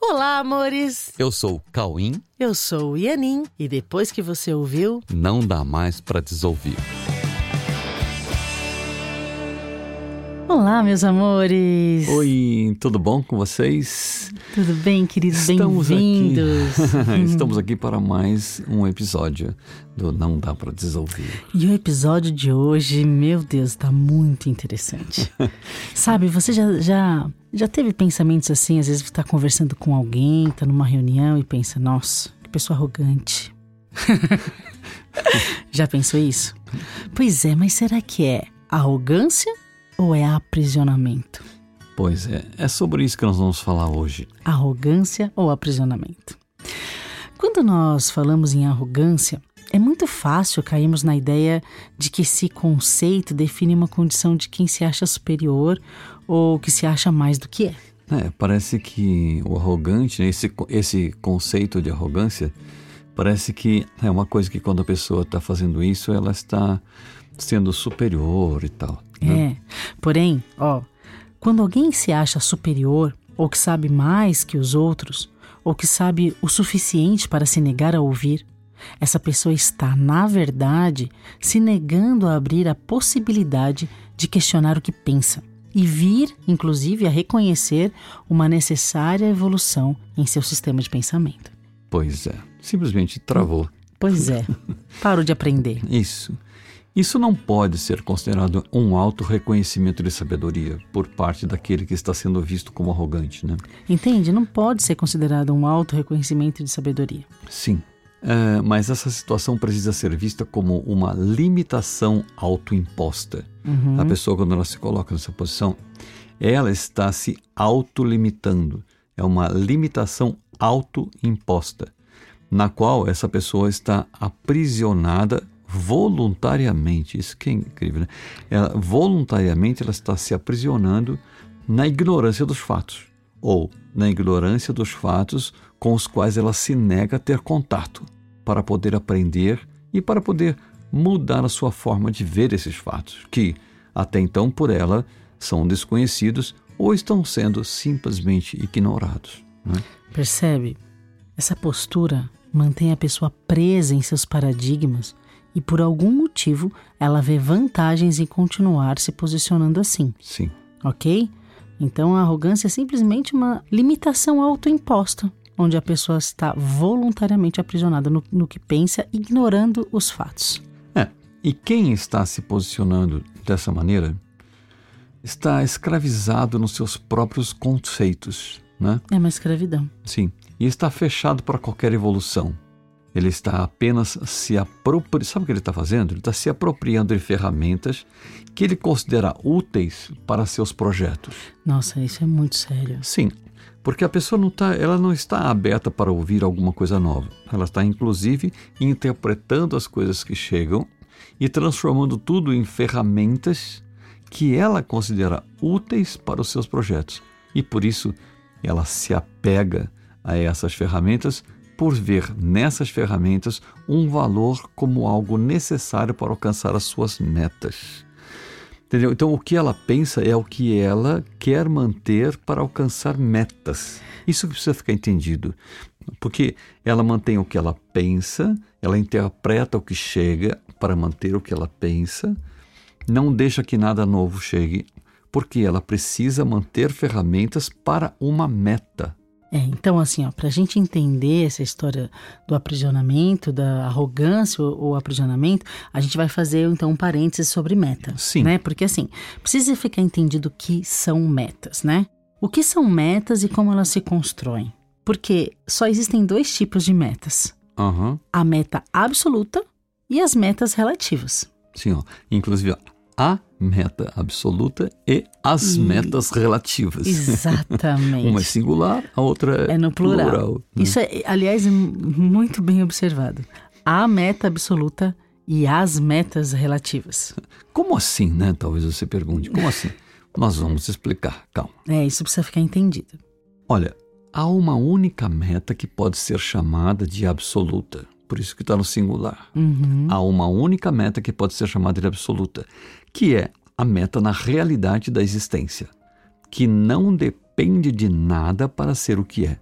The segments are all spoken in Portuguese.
Olá, amores! Eu sou o Cauim. Eu sou o Ianin. E depois que você ouviu, Não dá mais pra desouvir. Olá, meus amores! Oi, tudo bom com vocês? Tudo bem, queridos? Estamos aqui. Bem-vindos! Estamos aqui para mais um episódio do Não Dá Pra Desouvir. E o episódio de hoje, meu Deus, tá muito interessante. Sabe, você já, já, já teve pensamentos assim, às vezes você tá conversando com alguém, tá numa reunião e pensa, nossa, que pessoa arrogante. já pensou isso? Pois é, mas será que é arrogância ou é aprisionamento? Pois é, é sobre isso que nós vamos falar hoje. Arrogância ou aprisionamento? Quando nós falamos em arrogância, é muito fácil cairmos na ideia de que esse conceito define uma condição de quem se acha superior ou que se acha mais do que é. É, parece que o arrogante, né, esse, esse conceito de arrogância, parece que é uma coisa que quando a pessoa está fazendo isso, ela está sendo superior e tal. Né? É. Porém, ó, quando alguém se acha superior ou que sabe mais que os outros, ou que sabe o suficiente para se negar a ouvir, essa pessoa está, na verdade, se negando a abrir a possibilidade de questionar o que pensa e vir, inclusive, a reconhecer uma necessária evolução em seu sistema de pensamento. Pois é, simplesmente travou. Pois é, parou de aprender. Isso. Isso não pode ser considerado um alto reconhecimento de sabedoria por parte daquele que está sendo visto como arrogante, né? Entende? Não pode ser considerado um auto reconhecimento de sabedoria. Sim. É, mas essa situação precisa ser vista como uma limitação autoimposta. A pessoa, quando ela se coloca nessa posição, ela está se autolimitando. É uma limitação autoimposta, na qual essa pessoa está aprisionada voluntariamente. Isso que é incrível, né? Ela, voluntariamente ela está se aprisionando na ignorância dos fatos, ou na ignorância dos fatos com os quais ela se nega a ter contato, para poder aprender e para poder mudar a sua forma de ver esses fatos, que até então por ela são desconhecidos ou estão sendo simplesmente ignorados. né? Percebe? Essa postura mantém a pessoa presa em seus paradigmas e por algum motivo ela vê vantagens em continuar se posicionando assim, Sim. ok? Então a arrogância é simplesmente uma limitação autoimposta, onde a pessoa está voluntariamente aprisionada no, no que pensa, ignorando os fatos. É, e quem está se posicionando dessa maneira está escravizado nos seus próprios conceitos, né? É uma escravidão. Sim, e está fechado para qualquer evolução. Ele está apenas se apropriando. Sabe o que ele está fazendo? Ele está se apropriando de ferramentas que ele considera úteis para seus projetos. Nossa, isso é muito sério. Sim, porque a pessoa não tá, ela não está aberta para ouvir alguma coisa nova. Ela está inclusive interpretando as coisas que chegam e transformando tudo em ferramentas que ela considera úteis para os seus projetos. E por isso ela se apega a essas ferramentas por ver nessas ferramentas um valor como algo necessário para alcançar as suas metas. Entendeu? Então, o que ela pensa é o que ela quer manter para alcançar metas. Isso precisa ficar entendido. Porque ela mantém o que ela pensa, ela interpreta o que chega para manter o que ela pensa, não deixa que nada novo chegue, porque ela precisa manter ferramentas para uma meta. É, então assim, ó, pra gente entender essa história do aprisionamento, da arrogância ou, ou aprisionamento, a gente vai fazer então um parênteses sobre meta. Sim. Né? Porque assim, precisa ficar entendido o que são metas, né? O que são metas e como elas se constroem? Porque só existem dois tipos de metas: Aham. a meta absoluta e as metas relativas. Sim, ó. Inclusive, ó, a meta absoluta e as metas relativas. Exatamente. Uma é singular, a outra é, no plural. né? Isso é, aliás, é muito bem observado. A meta absoluta e as metas relativas. Como assim, né? Talvez você pergunte. Como assim? Nós vamos explicar, calma. É, isso precisa ficar entendido. Olha, há uma única meta que pode ser chamada de absoluta. Por isso que está no singular. Há uma única meta que pode ser chamada de absoluta, que é a meta na realidade da existência, que não depende de nada para ser o que é.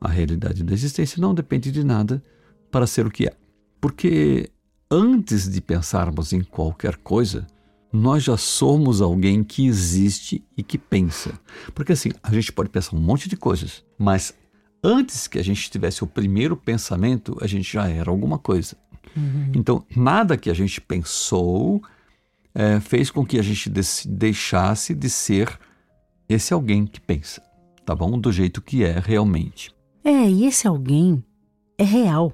A realidade da existência não depende de nada para ser o que é. Porque antes de pensarmos em qualquer coisa, nós já somos alguém que existe e que pensa. Porque assim, a gente pode pensar um monte de coisas, mas antes que a gente tivesse o primeiro pensamento, a gente já era alguma coisa. Uhum. Então, nada que a gente pensou é, fez com que a gente deixasse de ser esse alguém que pensa, tá bom? Do jeito que é realmente. É, e esse alguém é real.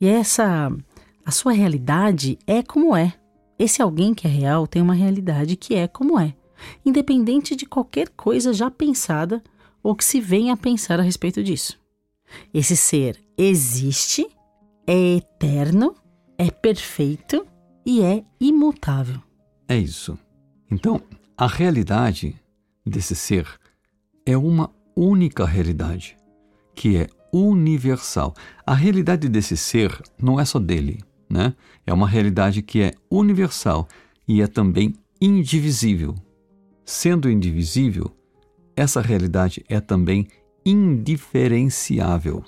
E essa a sua realidade é como é. Esse alguém que é real tem uma realidade que é como é, independente de qualquer coisa já pensada ou que se venha a pensar a respeito disso. Esse ser existe, é eterno, é perfeito e é imutável. É isso. Então, a realidade desse ser é uma única realidade, que é universal. A realidade desse ser não é só dele, né? É uma realidade que é universal e é também indivisível. Sendo indivisível, essa realidade é também indiferenciável.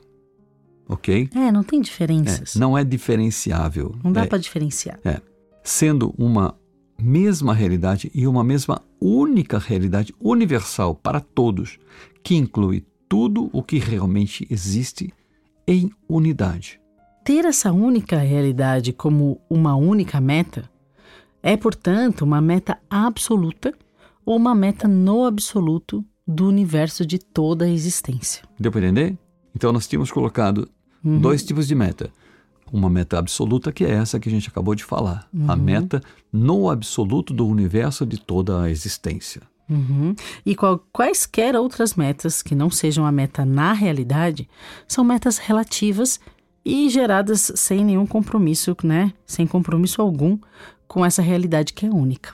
Ok? É, não tem diferenças. É, não é diferenciável. Não dá é, para diferenciar. É. Sendo uma mesma realidade e uma mesma única realidade universal para todos, que inclui tudo o que realmente existe em unidade. Ter essa única realidade como uma única meta é, portanto, uma meta absoluta ou uma meta no absoluto do universo de toda a existência. Deu para entender? Então nós tínhamos colocado uhum. dois tipos de meta uma meta absoluta, que é essa que a gente acabou de falar. Uhum. A meta no absoluto do universo de toda a existência. Uhum. E qual, quaisquer outras metas que não sejam a meta na realidade são metas relativas e geradas sem nenhum compromisso, né? Sem compromisso algum com essa realidade que é única.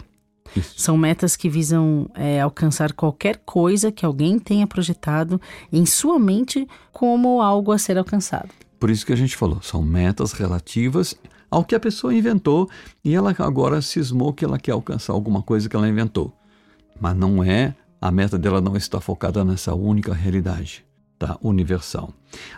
Isso. São metas que visam é, alcançar qualquer coisa que alguém tenha projetado em sua mente como algo a ser alcançado. Por isso que a gente falou, são metas relativas ao que a pessoa inventou e ela agora cismou que ela quer alcançar alguma coisa que ela inventou. Mas não é, a meta dela não está focada nessa única realidade, tá? Universal.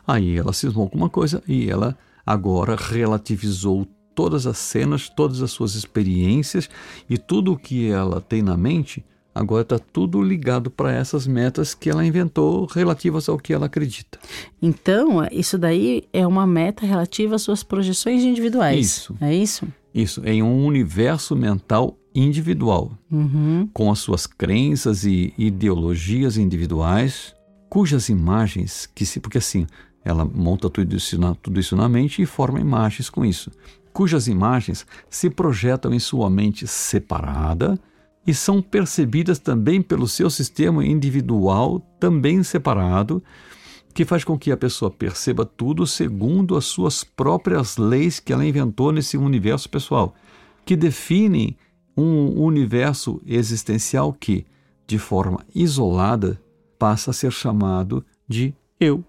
Aí ela cismou com uma coisa e ela agora relativizou todas as cenas, todas as suas experiências e tudo o que ela tem na mente Agora está tudo ligado para essas metas que ela inventou relativas ao que ela acredita. Então, isso daí é uma meta relativa às suas projeções individuais. Isso. É isso? Isso, em um universo mental individual, uhum. com as suas crenças e ideologias individuais, cujas imagens que se. Porque assim, ela monta tudo isso, na, tudo isso na mente e forma imagens com isso, cujas imagens se projetam em sua mente separada e são percebidas também pelo seu sistema individual, também separado, que faz com que a pessoa perceba tudo segundo as suas próprias leis que ela inventou nesse universo pessoal, que definem um universo existencial que, de forma isolada, passa a ser chamado de eu.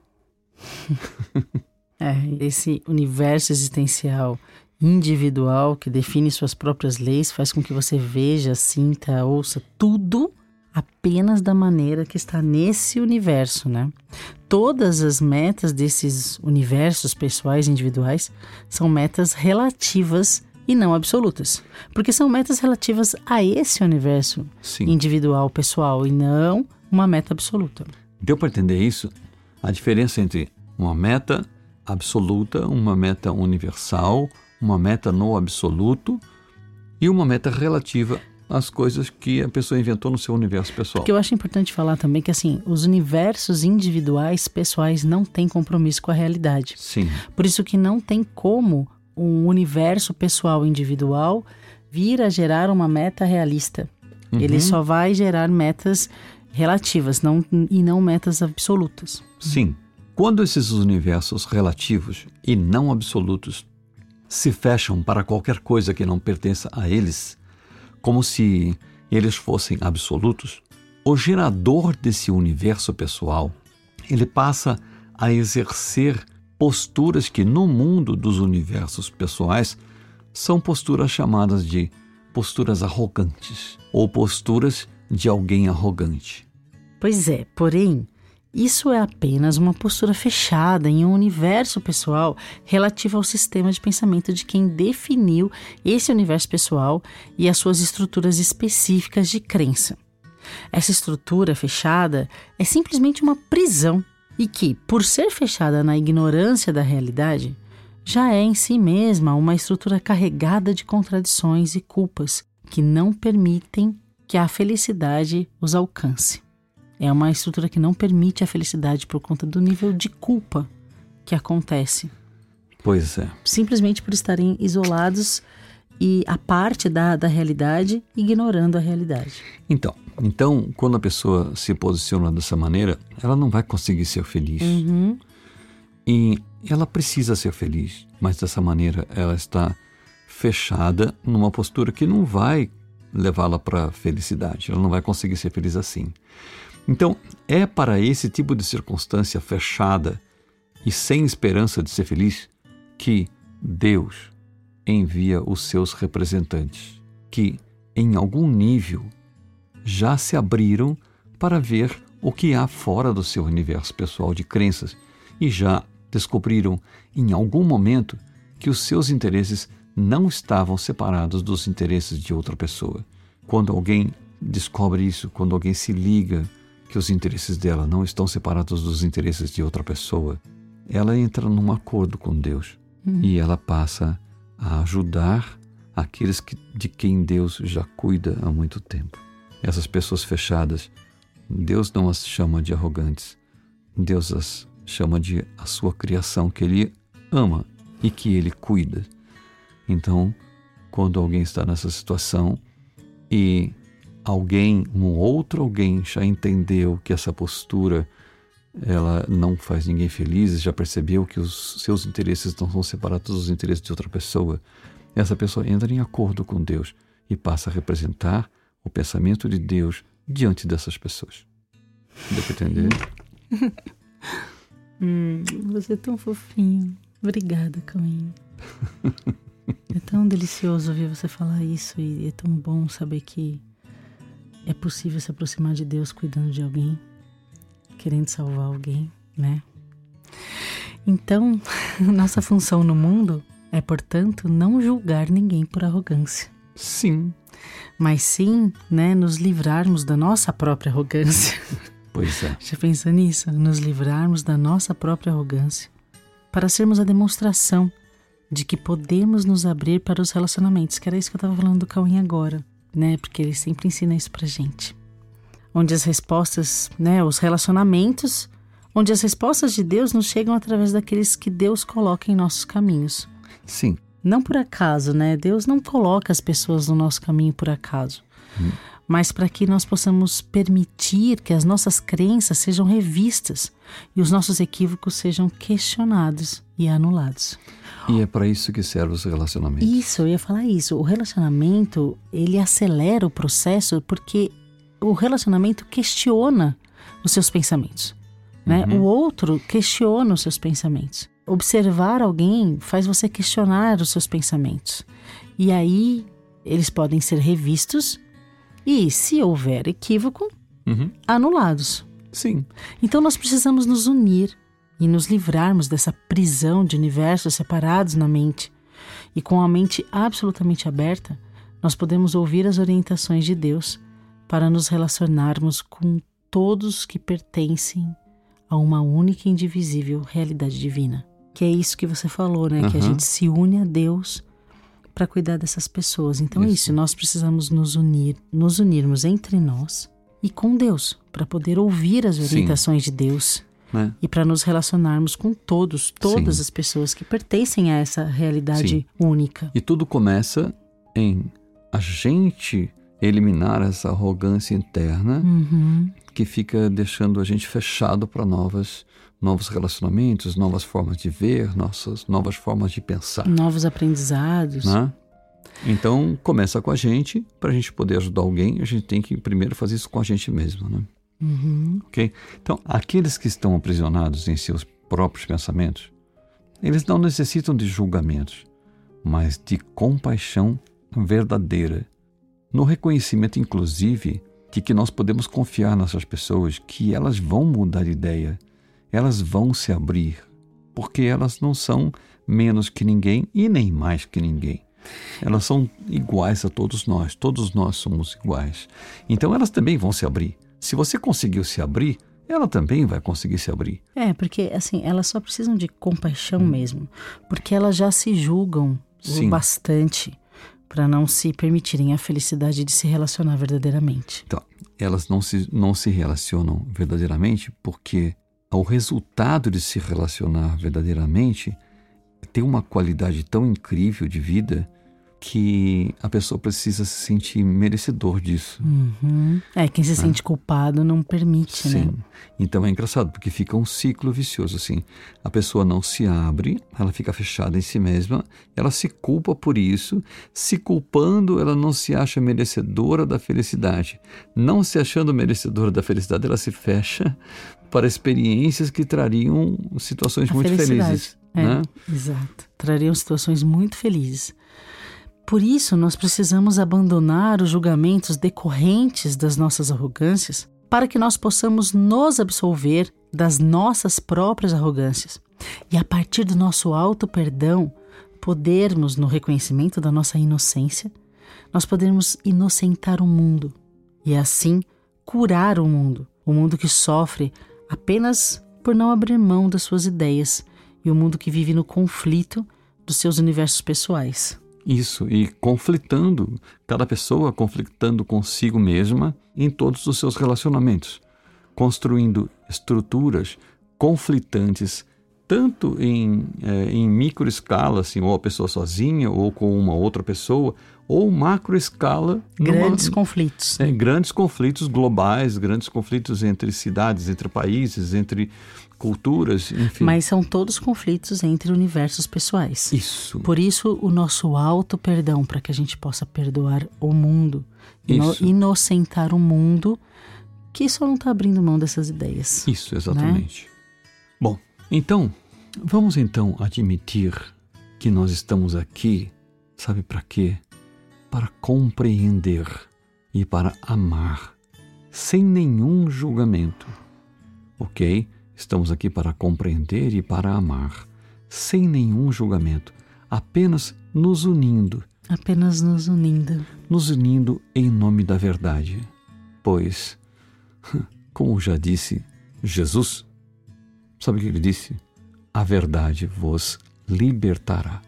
é, esse universo existencial individual que define suas próprias leis faz com que você veja, sinta, ouça tudo apenas da maneira que está nesse universo, né? Todas as metas desses universos pessoais individuais são metas relativas e não absolutas, porque são metas relativas a esse universo Sim. individual pessoal e não uma meta absoluta. Deu para entender isso? A diferença entre uma meta absoluta, uma meta universal, uma meta no absoluto e uma meta relativa às coisas que a pessoa inventou no seu universo pessoal. Porque eu acho importante falar também que assim, os universos individuais pessoais não têm compromisso com a realidade. Sim. Por isso que não tem como um universo pessoal individual vir a gerar uma meta realista. Uhum. Ele só vai gerar metas relativas não, e não metas absolutas. Sim. Quando esses universos relativos e não absolutos se fecham para qualquer coisa que não pertença a eles, como se eles fossem absolutos, o gerador desse universo pessoal, ele passa a exercer posturas que no mundo dos universos pessoais são posturas chamadas de posturas arrogantes ou posturas de alguém arrogante. Pois é, porém, Isso é apenas uma postura fechada em um universo pessoal relativo ao sistema de pensamento de quem definiu esse universo pessoal e as suas estruturas específicas de crença. Essa estrutura fechada é simplesmente uma prisão e que, por ser fechada na ignorância da realidade, já é em si mesma uma estrutura carregada de contradições e culpas que não permitem que a felicidade os alcance. É uma estrutura que não permite a felicidade por conta do nível de culpa que acontece. Pois é. Simplesmente por estarem isolados e a parte da, da realidade, ignorando a realidade. Então, então, quando a pessoa se posiciona dessa maneira, ela não vai conseguir ser feliz. Uhum. E ela precisa ser feliz, mas dessa maneira ela está fechada numa postura que não vai levá-la para a felicidade. Ela não vai conseguir ser feliz assim. Então, é para esse tipo de circunstância fechada e sem esperança de ser feliz que Deus envia os seus representantes, que, em algum nível, já se abriram para ver o que há fora do seu universo pessoal de crenças e já descobriram, em algum momento, que os seus interesses não estavam separados dos interesses de outra pessoa. Quando alguém descobre isso, quando alguém se liga que os interesses dela não estão separados dos interesses de outra pessoa, ela entra num acordo com Deus uhum. e ela passa a ajudar aqueles que, de quem Deus já cuida há muito tempo. Essas pessoas fechadas, Deus não as chama de arrogantes, Deus as chama de a sua criação que Ele ama e que Ele cuida. Então, quando alguém está nessa situação e alguém, um outro alguém já entendeu que essa postura ela não faz ninguém feliz, já percebeu que os seus interesses não são separados dos interesses de outra pessoa, essa pessoa entra em acordo com Deus e passa a representar o pensamento de Deus diante dessas pessoas. Deu para entender? hum, você é tão fofinho. Obrigada, Caminho. é tão delicioso ouvir você falar isso e é tão bom saber que é possível se aproximar de Deus cuidando de alguém, querendo salvar alguém, né? Então, nossa função no mundo é, portanto, não julgar ninguém por arrogância. Sim. Mas sim, né, nos livrarmos da nossa própria arrogância. Pois é. Já pensa nisso? Nos livrarmos da nossa própria arrogância para sermos a demonstração de que podemos nos abrir para os relacionamentos, que era isso que eu estava falando do Cauim agora né? Porque ele sempre ensina isso pra gente. Onde as respostas, né, os relacionamentos, onde as respostas de Deus nos chegam através daqueles que Deus coloca em nossos caminhos. Sim. Não por acaso, né? Deus não coloca as pessoas no nosso caminho por acaso. Hum. Mas para que nós possamos permitir que as nossas crenças sejam revistas e os nossos equívocos sejam questionados e anulados. E é para isso que servem os relacionamentos. Isso, eu ia falar isso. O relacionamento, ele acelera o processo porque o relacionamento questiona os seus pensamentos. Né? Uhum. O outro questiona os seus pensamentos. Observar alguém faz você questionar os seus pensamentos. E aí eles podem ser revistos e, se houver equívoco, uhum. anulados. Sim. Então nós precisamos nos unir e nos livrarmos dessa prisão de universos separados na mente. E com a mente absolutamente aberta, nós podemos ouvir as orientações de Deus para nos relacionarmos com todos que pertencem a uma única e indivisível realidade divina. Que é isso que você falou, né? Uhum. Que a gente se une a Deus para cuidar dessas pessoas. Então isso. é isso, nós precisamos nos unir, nos unirmos entre nós e com Deus, para poder ouvir as orientações Sim. de Deus né? E para nos relacionarmos com todos, todas Sim. as pessoas que pertencem a essa realidade Sim. única. E tudo começa em a gente eliminar essa arrogância interna uhum. que fica deixando a gente fechado para novas novos relacionamentos, novas formas de ver, nossas novas formas de pensar, novos aprendizados. Né? Então começa com a gente para a gente poder ajudar alguém. A gente tem que primeiro fazer isso com a gente mesmo, né? Uhum. Ok? Então, aqueles que estão aprisionados em seus próprios pensamentos, eles não necessitam de julgamentos, mas de compaixão verdadeira, no reconhecimento, inclusive, de que nós podemos confiar nessas pessoas, que elas vão mudar de ideia, elas vão se abrir, porque elas não são menos que ninguém e nem mais que ninguém. Elas são iguais a todos nós, todos nós somos iguais. Então elas também vão se abrir. Se você conseguiu se abrir, ela também vai conseguir se abrir. É, porque assim, elas só precisam de compaixão hum. mesmo, porque elas já se julgam Sim. bastante para não se permitirem a felicidade de se relacionar verdadeiramente. Então, elas não se, não se relacionam verdadeiramente porque o resultado de se relacionar verdadeiramente tem uma qualidade tão incrível de vida que a pessoa precisa se sentir merecedor disso. Uhum. É, quem se é. sente culpado não permite, Sim. né? Então é engraçado, porque fica um ciclo vicioso, assim. A pessoa não se abre, ela fica fechada em si mesma, ela se culpa por isso, se culpando, ela não se acha merecedora da felicidade. Não se achando merecedora da felicidade, ela se fecha para experiências que trariam situações a muito felizes. É, né? Exato. Trariam situações muito felizes. Por isso, nós precisamos abandonar os julgamentos decorrentes das nossas arrogâncias para que nós possamos nos absolver das nossas próprias arrogâncias e, a partir do nosso alto perdão, podermos, no reconhecimento da nossa inocência, nós podemos inocentar o mundo e, assim, curar o mundo, o mundo que sofre apenas por não abrir mão das suas ideias e o mundo que vive no conflito dos seus universos pessoais. Isso, e conflitando, cada pessoa conflitando consigo mesma em todos os seus relacionamentos, construindo estruturas conflitantes, tanto em, é, em micro escala, assim, ou a pessoa sozinha, ou com uma outra pessoa, ou macro escala. Grandes numa, conflitos. É, grandes conflitos globais, grandes conflitos entre cidades, entre países, entre culturas, enfim. Mas são todos conflitos entre universos pessoais. Isso. Por isso, o nosso alto perdão, para que a gente possa perdoar o mundo, ino inocentar o mundo que só não está abrindo mão dessas ideias. Isso, exatamente. Né? Bom, então, vamos então admitir que nós estamos aqui, sabe para quê? Para compreender e para amar, sem nenhum julgamento. Ok? Estamos aqui para compreender e para amar, sem nenhum julgamento, apenas nos unindo. Apenas nos unindo. Nos unindo em nome da verdade. Pois, como já disse Jesus, sabe o que ele disse? A verdade vos libertará.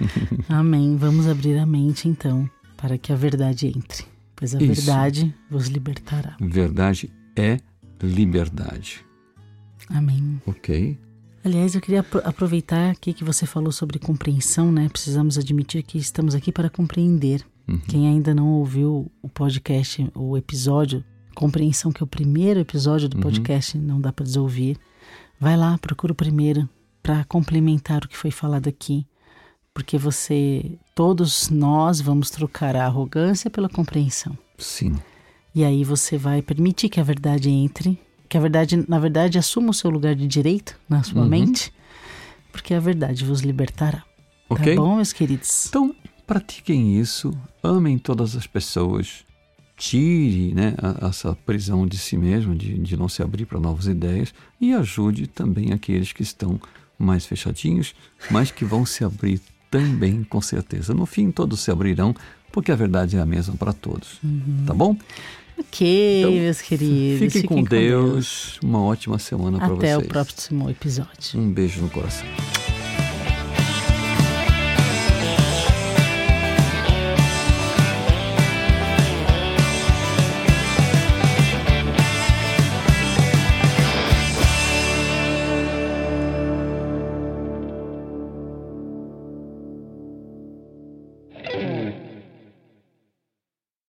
Amém. Vamos abrir a mente então, para que a verdade entre, pois a Isso. verdade vos libertará. Verdade é liberdade. Amém. Ok. Aliás, eu queria aproveitar aqui que você falou sobre compreensão, né? Precisamos admitir que estamos aqui para compreender. Uhum. Quem ainda não ouviu o podcast, o episódio, compreensão, que é o primeiro episódio do uhum. podcast, não dá para desouvir. Vai lá, procura o primeiro para complementar o que foi falado aqui, porque você, todos nós, vamos trocar a arrogância pela compreensão. Sim. E aí você vai permitir que a verdade entre que a verdade, na verdade, assuma o seu lugar de direito na sua uhum. mente, porque a verdade vos libertará. Ok? Tá bom, meus queridos? Então, pratiquem isso, amem todas as pessoas, tire né, a, essa prisão de si mesmo, de, de não se abrir para novas ideias, e ajude também aqueles que estão mais fechadinhos, mas que vão se abrir também, com certeza. No fim, todos se abrirão, porque a verdade é a mesma para todos. Uhum. Tá bom? Ok, então, meus queridos. Fiquem, fiquem com, Deus. com Deus. Uma ótima semana para vocês. Até o próximo episódio. Um beijo no coração.